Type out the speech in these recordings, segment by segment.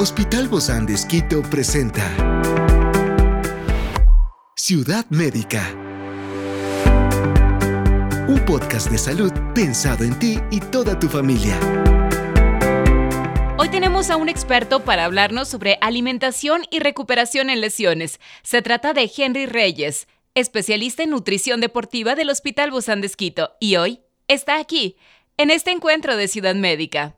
Hospital Bozán de Esquito presenta Ciudad Médica. Un podcast de salud pensado en ti y toda tu familia. Hoy tenemos a un experto para hablarnos sobre alimentación y recuperación en lesiones. Se trata de Henry Reyes, especialista en nutrición deportiva del Hospital Bozán de Esquito, y hoy está aquí, en este encuentro de Ciudad Médica.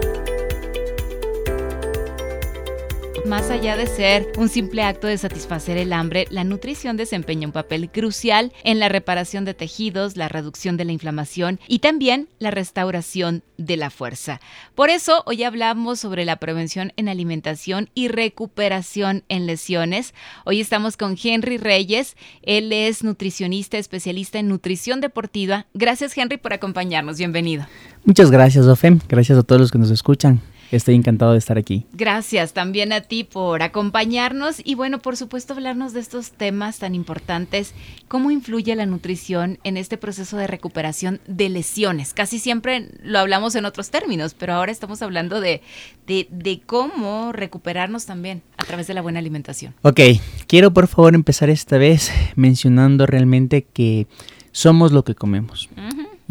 Más allá de ser un simple acto de satisfacer el hambre, la nutrición desempeña un papel crucial en la reparación de tejidos, la reducción de la inflamación y también la restauración de la fuerza. Por eso hoy hablamos sobre la prevención en alimentación y recuperación en lesiones. Hoy estamos con Henry Reyes. Él es nutricionista especialista en nutrición deportiva. Gracias Henry por acompañarnos. Bienvenido. Muchas gracias, Ofem. Gracias a todos los que nos escuchan. Estoy encantado de estar aquí. Gracias también a ti por acompañarnos y bueno, por supuesto hablarnos de estos temas tan importantes. ¿Cómo influye la nutrición en este proceso de recuperación de lesiones? Casi siempre lo hablamos en otros términos, pero ahora estamos hablando de, de, de cómo recuperarnos también a través de la buena alimentación. Ok, quiero por favor empezar esta vez mencionando realmente que somos lo que comemos.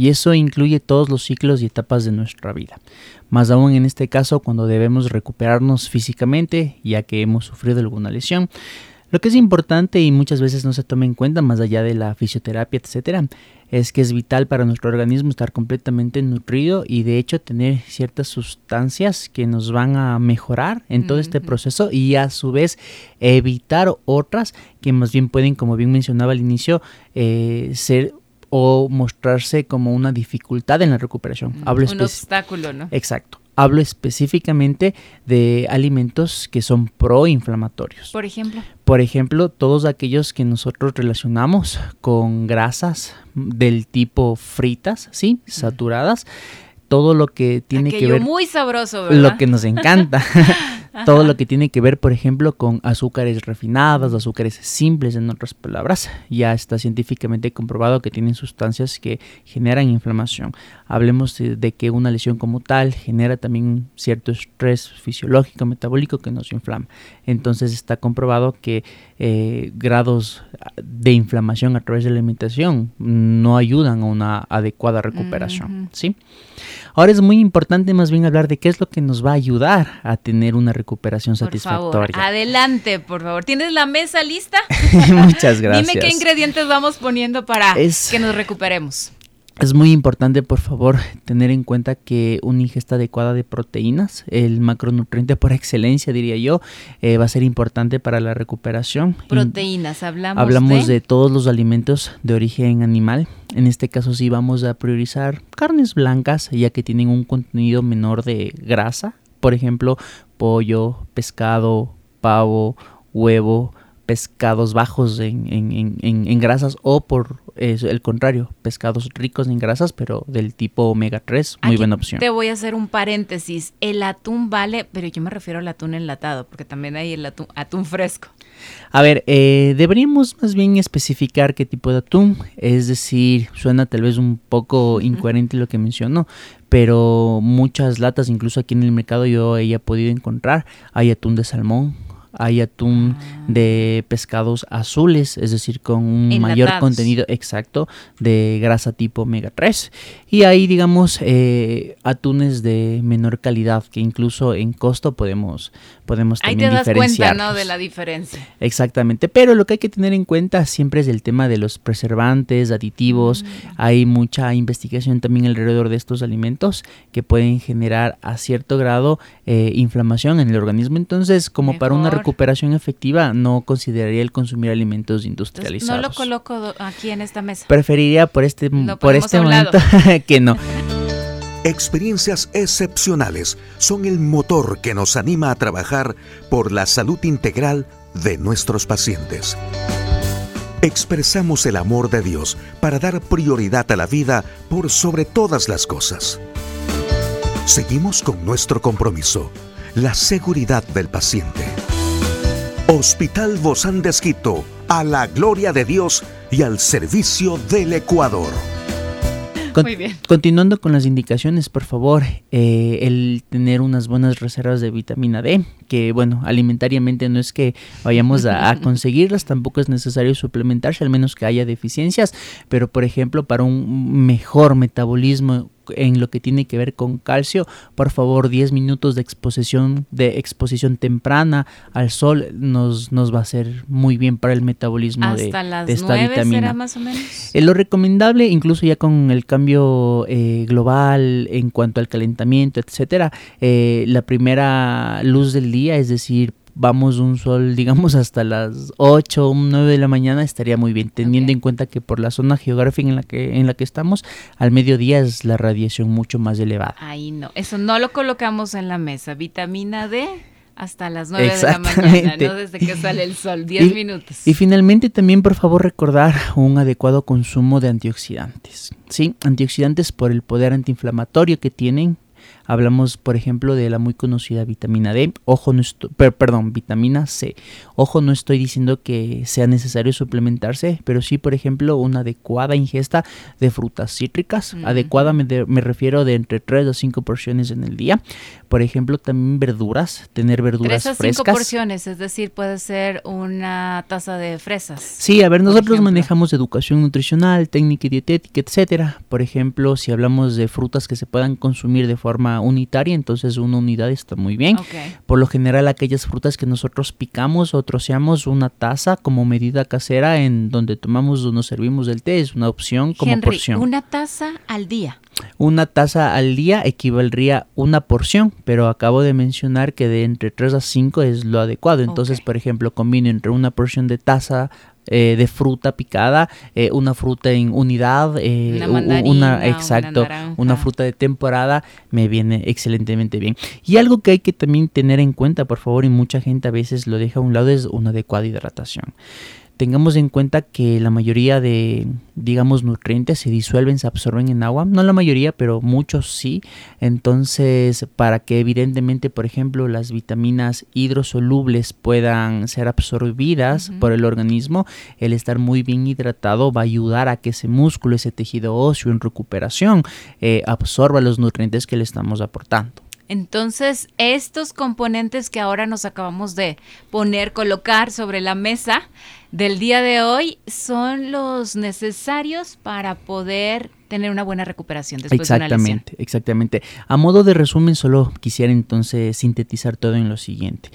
Y eso incluye todos los ciclos y etapas de nuestra vida. Más aún en este caso cuando debemos recuperarnos físicamente ya que hemos sufrido alguna lesión. Lo que es importante y muchas veces no se toma en cuenta más allá de la fisioterapia, etcétera, es que es vital para nuestro organismo estar completamente nutrido y de hecho tener ciertas sustancias que nos van a mejorar en todo este proceso y a su vez evitar otras que más bien pueden, como bien mencionaba al inicio, eh, ser o mostrarse como una dificultad en la recuperación. Hablo un obstáculo, ¿no? Exacto. Hablo específicamente de alimentos que son proinflamatorios. Por ejemplo. Por ejemplo, todos aquellos que nosotros relacionamos con grasas del tipo fritas, ¿sí? Saturadas. Todo lo que tiene que ver. muy sabroso, ¿verdad? Lo que nos encanta. todo lo que tiene que ver, por ejemplo, con azúcares refinados, azúcares simples, en otras palabras, ya está científicamente comprobado que tienen sustancias que generan inflamación. Hablemos de, que una lesión como tal genera también cierto estrés fisiológico, metabólico que nos inflama. Entonces está comprobado que eh, grados de inflamación a través de la alimentación no ayudan a una adecuada recuperación. ¿sí? Ahora es muy importante más bien hablar de qué es lo que nos va a ayudar a tener una recuperación por satisfactoria. Favor, adelante, por favor. ¿Tienes la mesa lista? Muchas gracias. Dime qué ingredientes vamos poniendo para que nos recuperemos. Es muy importante, por favor, tener en cuenta que una ingesta adecuada de proteínas, el macronutriente por excelencia, diría yo, eh, va a ser importante para la recuperación. Proteínas, hablamos. Hablamos de... todos los alimentos de origen animal. En este caso sí vamos a priorizar carnes blancas, ya que tienen un contenido menor de grasa. Por ejemplo, pollo, pescado, pavo, huevo, pescados bajos en, en, en, grasas o por el contrario, pescados ricos en grasas pero del tipo omega 3, muy buena opción. Te voy a hacer un paréntesis, el atún vale, pero yo me refiero al atún enlatado porque también hay el atún, atún fresco. A ver, eh, deberíamos más bien especificar qué tipo de atún, es decir, suena tal vez un poco incoherente lo que mencionó, pero muchas latas, incluso aquí en el mercado yo he podido encontrar, hay atún de salmón, hay atún ah. de pescados azules, es decir, con un mayor contenido exacto de grasa tipo omega 3. Y hay, digamos, eh, atunes de menor calidad que incluso en costo podemos, podemos también Ahí te das cuenta, ¿no? De la diferencia. Exactamente, pero lo que hay que tener en cuenta siempre es el tema de los preservantes, aditivos. Mm. Hay mucha investigación también alrededor de estos alimentos que pueden generar a cierto grado eh, inflamación en el organismo. Entonces, como para una recuperación efectiva, no consideraría el consumir alimentos industrializados. no lo coloco aquí en esta mesa. Preferiría por este, por este momento que no. Experiencias excepcionales son el motor que nos anima a trabajar por la salud integral de nuestros pacientes. Expresamos el amor de Dios para dar prioridad a la vida por sobre todas las cosas. Seguimos con nuestro compromiso, la seguridad del paciente. Hospital Bozán de Esquito, a la gloria de Dios, y al servicio del Ecuador. Muy bien. Continuando con las indicaciones, por favor, eh, el tener unas buenas reservas de vitamina D, que bueno, alimentariamente no es que vayamos a, conseguirlas, tampoco es necesario suplementarse, al menos que haya deficiencias, pero por ejemplo, para un mejor metabolismo en lo que tiene que ver con calcio, por favor 10 minutos de exposición de exposición temprana al sol nos, nos va a ser muy bien para el metabolismo de, esta vitamina. más o menos? Eh, lo recomendable, incluso ya con el cambio eh, global en cuanto al calentamiento, etcétera, eh, la primera luz del día, es decir, vamos un sol, digamos, hasta las 8 o 9 de la mañana, estaría muy bien, teniendo en cuenta que por la zona geográfica en la que, en la que estamos, al mediodía es la radiación mucho más elevada. Ahí no, eso no lo colocamos en la mesa. Vitamina D hasta las 9 de la mañana, ¿no? Desde que sale el sol, 10 minutos. Y finalmente también, por favor, recordar un adecuado consumo de antioxidantes. Sí, antioxidantes por el poder antiinflamatorio que tienen, Hablamos, por ejemplo, de la muy conocida vitamina D. Ojo, no perdón, vitamina C. Ojo, no estoy diciendo que sea necesario suplementarse, pero sí, por ejemplo, una adecuada ingesta de frutas cítricas. Adecuada me, refiero de entre 3 a 5 porciones en el día. Por ejemplo, también verduras, tener verduras 3 a 5 porciones, es decir, puede ser una taza de fresas. Sí, a ver, nosotros manejamos educación nutricional, técnica y dietética, etcétera. Por ejemplo, si hablamos de frutas que se puedan consumir de forma unitaria, entonces una unidad está muy bien. Por lo general aquellas frutas que nosotros picamos o troceamos una taza como medida casera en donde tomamos o nos servimos del té es una opción como Henry, porción. Una taza al día. Una taza al día equivaldría una porción, pero acabo de mencionar que de entre 3 a 5 es lo adecuado. Entonces, por ejemplo, combino entre una porción de taza eh, de fruta picada, eh, una fruta en unidad, eh, una, exacto, una, fruta de temporada, me viene excelentemente bien. Y algo que hay que también tener en cuenta, por favor, y mucha gente a veces lo deja a un lado, es una adecuada hidratación tengamos en cuenta que la mayoría de, digamos, nutrientes se disuelven, se absorben en agua. No la mayoría, pero muchos sí. Entonces, para que evidentemente, por ejemplo, las vitaminas hidrosolubles puedan ser absorbidas por el organismo, el estar muy bien hidratado va a ayudar a que ese músculo, ese tejido óseo en recuperación, eh, absorba los nutrientes que le estamos aportando. Entonces, estos componentes que ahora nos acabamos de poner, colocar sobre la mesa del día de hoy son los necesarios para poder tener una buena recuperación después exactamente, de una lesión. Exactamente. A modo de resumen, solo quisiera entonces sintetizar todo en lo siguiente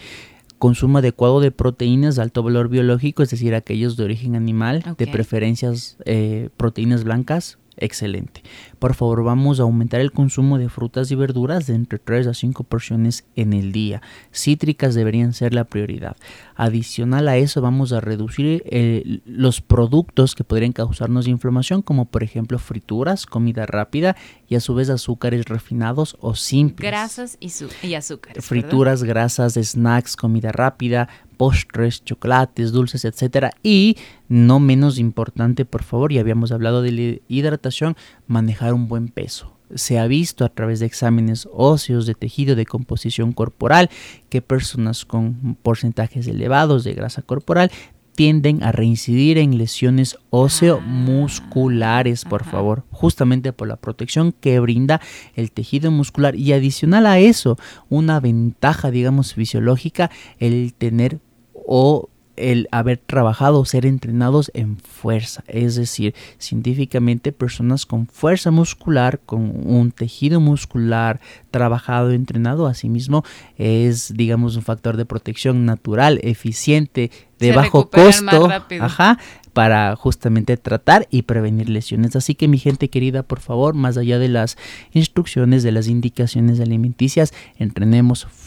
consumo adecuado de proteínas de alto valor biológico, es decir, aquellos de origen animal, de preferencias eh, proteínas blancas, excelente. Por favor, vamos a aumentar el consumo de frutas y verduras de entre 3 a 5 porciones en el día. Cítricas deberían ser la prioridad. Adicional a eso, vamos a reducir eh, los productos que podrían causarnos inflamación, como por ejemplo frituras, comida rápida y a su vez azúcares refinados o simples. Grasas y, y azúcares. Frituras, grasas, snacks, comida rápida, postres, chocolates, dulces, etcétera. Y no menos importante, por favor, ya habíamos hablado de la hidratación, manejar un buen peso. Se ha visto a través de exámenes óseos de tejido de composición corporal que personas con porcentajes elevados de grasa corporal tienden a reincidir en lesiones óseo-musculares, por favor, justamente por la protección que brinda el tejido muscular. Y adicional a eso, una ventaja, digamos, fisiológica, el tener o el haber trabajado o ser entrenados en fuerza, es decir, científicamente personas con fuerza muscular, con un tejido muscular trabajado, entrenado, asimismo es, digamos, un factor de protección natural, eficiente, de bajo costo, ajá, para justamente tratar y prevenir lesiones. Así que mi gente querida, por favor, más allá de las instrucciones, de las indicaciones alimenticias, entrenemos fuerza,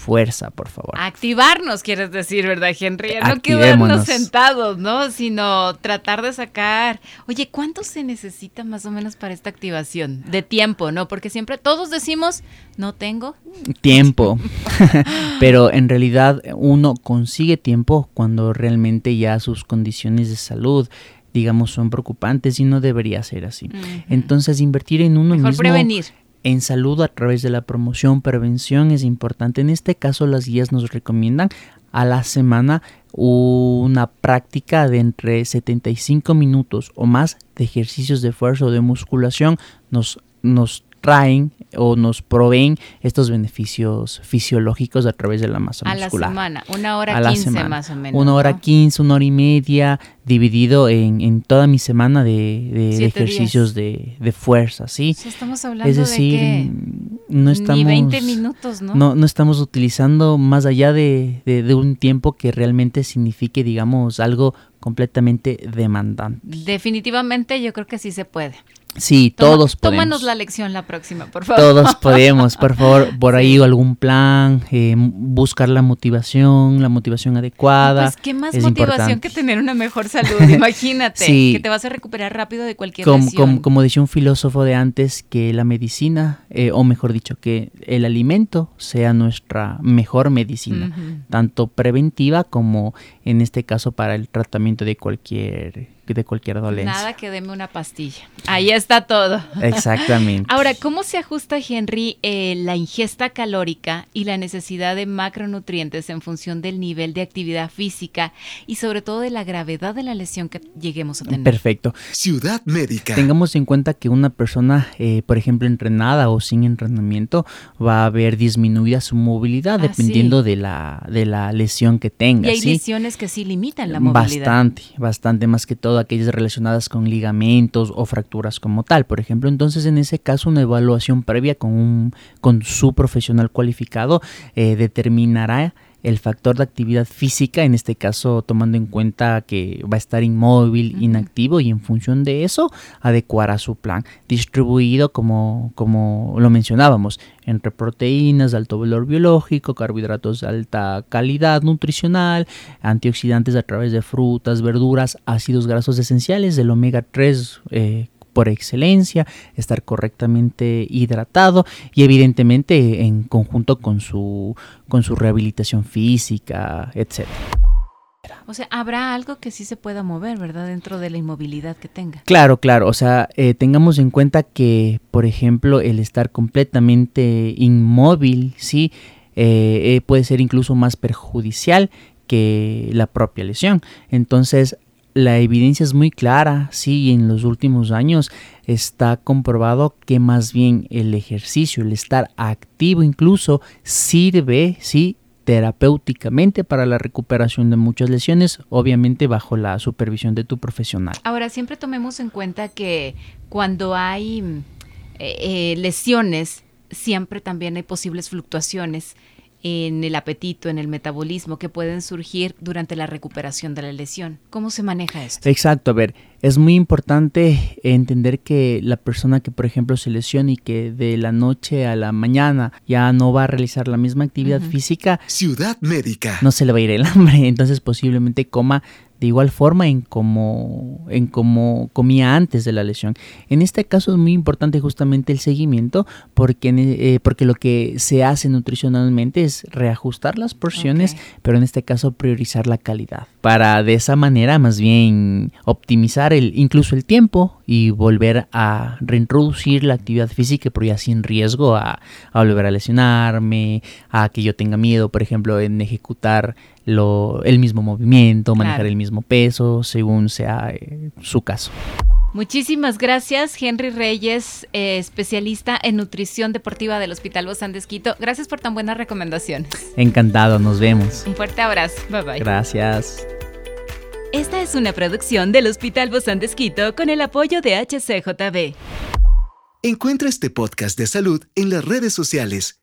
por favor. Activarnos, quieres decir, ¿verdad, Henry? No quedarnos sentados, ¿no? Sino tratar de sacar, oye, ¿cuánto se necesita más o menos para esta activación? De tiempo, ¿no? Porque siempre todos decimos, no tengo tiempo, pero en realidad uno consigue tiempo cuando realmente ya sus condiciones de salud digamos, son preocupantes y no debería ser así. Entonces, invertir en uno Mejor mismo. prevenir. En salud a través de la promoción, prevención es importante. En este caso, las guías nos recomiendan a la semana una práctica de entre 75 minutos o más de ejercicios de fuerza o de musculación nos, nos traen o nos proveen estos beneficios fisiológicos a través de la masa muscular. A la semana, una hora quince más o menos. Una hora quince, una hora y media, dividido en, toda mi semana de, ejercicios de, fuerza, ¿sí? estamos hablando es decir, de no estamos, ni 20 minutos, ¿no? ¿no? estamos utilizando más allá de, un tiempo que realmente signifique, digamos, algo completamente demandante. Definitivamente yo creo que sí se puede. Sí, todos podemos. Tómanos la lección la próxima, por favor. Todos podemos, por favor, por ahí algún plan, eh, buscar la motivación, la motivación adecuada. Pues qué más motivación que tener una mejor salud, imagínate, que te vas a recuperar rápido de cualquier como, lesión. Como, decía un filósofo de antes, que la medicina, eh, o mejor dicho, que el alimento sea nuestra mejor medicina, tanto preventiva como en este caso para el tratamiento de cualquier de cualquier dolencia. Nada que deme una pastilla. Ahí está todo. Exactamente. Ahora, ¿cómo se ajusta, Henry, eh, la ingesta calórica y la necesidad de macronutrientes en función del nivel de actividad física y sobre todo de la gravedad de la lesión que lleguemos a tener? Perfecto. Ciudad médica. Tengamos en cuenta que una persona, eh, por ejemplo, entrenada o sin entrenamiento, va a ver disminuida su movilidad ah, dependiendo de, la, de la lesión que tenga. Y hay lesiones que sí limitan la movilidad. Bastante, bastante más que todo aquellas relacionadas con ligamentos o fracturas como tal. Por ejemplo, entonces en ese caso una evaluación previa con, un, con su profesional cualificado eh, determinará el factor de actividad física, en este caso tomando en cuenta que va a estar inmóvil, inactivo y en función de eso adecuará su plan, distribuido como, como lo mencionábamos, entre proteínas de alto valor biológico, carbohidratos de alta calidad nutricional, antioxidantes a través de frutas, verduras, ácidos grasos esenciales del omega 3 por excelencia, estar correctamente hidratado y evidentemente en conjunto con su, con su rehabilitación física, etc. O sea, habrá algo que sí se pueda mover, ¿verdad? Dentro de la inmovilidad que tenga. Claro, claro. O sea, eh, tengamos en cuenta que, por ejemplo, el estar completamente inmóvil, sí, eh, eh, puede ser incluso más perjudicial que la propia lesión. Entonces, la evidencia es muy clara, sí, en los últimos años está comprobado que más bien el ejercicio, el estar activo incluso, sirve, sí, terapéuticamente para la recuperación de muchas lesiones, obviamente bajo la supervisión de tu profesional. Ahora, siempre tomemos en cuenta que cuando hay eh, eh, lesiones, siempre también hay posibles fluctuaciones en el apetito, en el metabolismo que pueden surgir durante la recuperación de la lesión. ¿Cómo se maneja esto? Exacto, a ver, es muy importante entender que la persona que por ejemplo se lesiona y que de la noche a la mañana ya no va a realizar la misma actividad física, Ciudad Médica. No se le va a ir el hambre, entonces posiblemente coma de igual forma en como, en como comía antes de la lesión. En este caso es muy importante justamente el seguimiento porque, eh, porque lo que se hace nutricionalmente es reajustar las porciones, pero en este caso priorizar la calidad para de esa manera más bien optimizar el, incluso el tiempo y volver a reintroducir la actividad física pero ya sin riesgo a, volver a lesionarme, a que yo tenga miedo por ejemplo en ejecutar lo, el mismo movimiento, manejar el mismo peso según sea eh, su caso. Muchísimas gracias, Henry Reyes, eh, especialista en nutrición deportiva del Hospital Bozán de Esquito. Gracias por tan buenas recomendaciones. Encantado, nos vemos. Un fuerte abrazo. Bye bye. Gracias. Esta es una producción del Hospital Bozán de Esquito con el apoyo de HCJB. Encuentra este podcast de salud en las redes sociales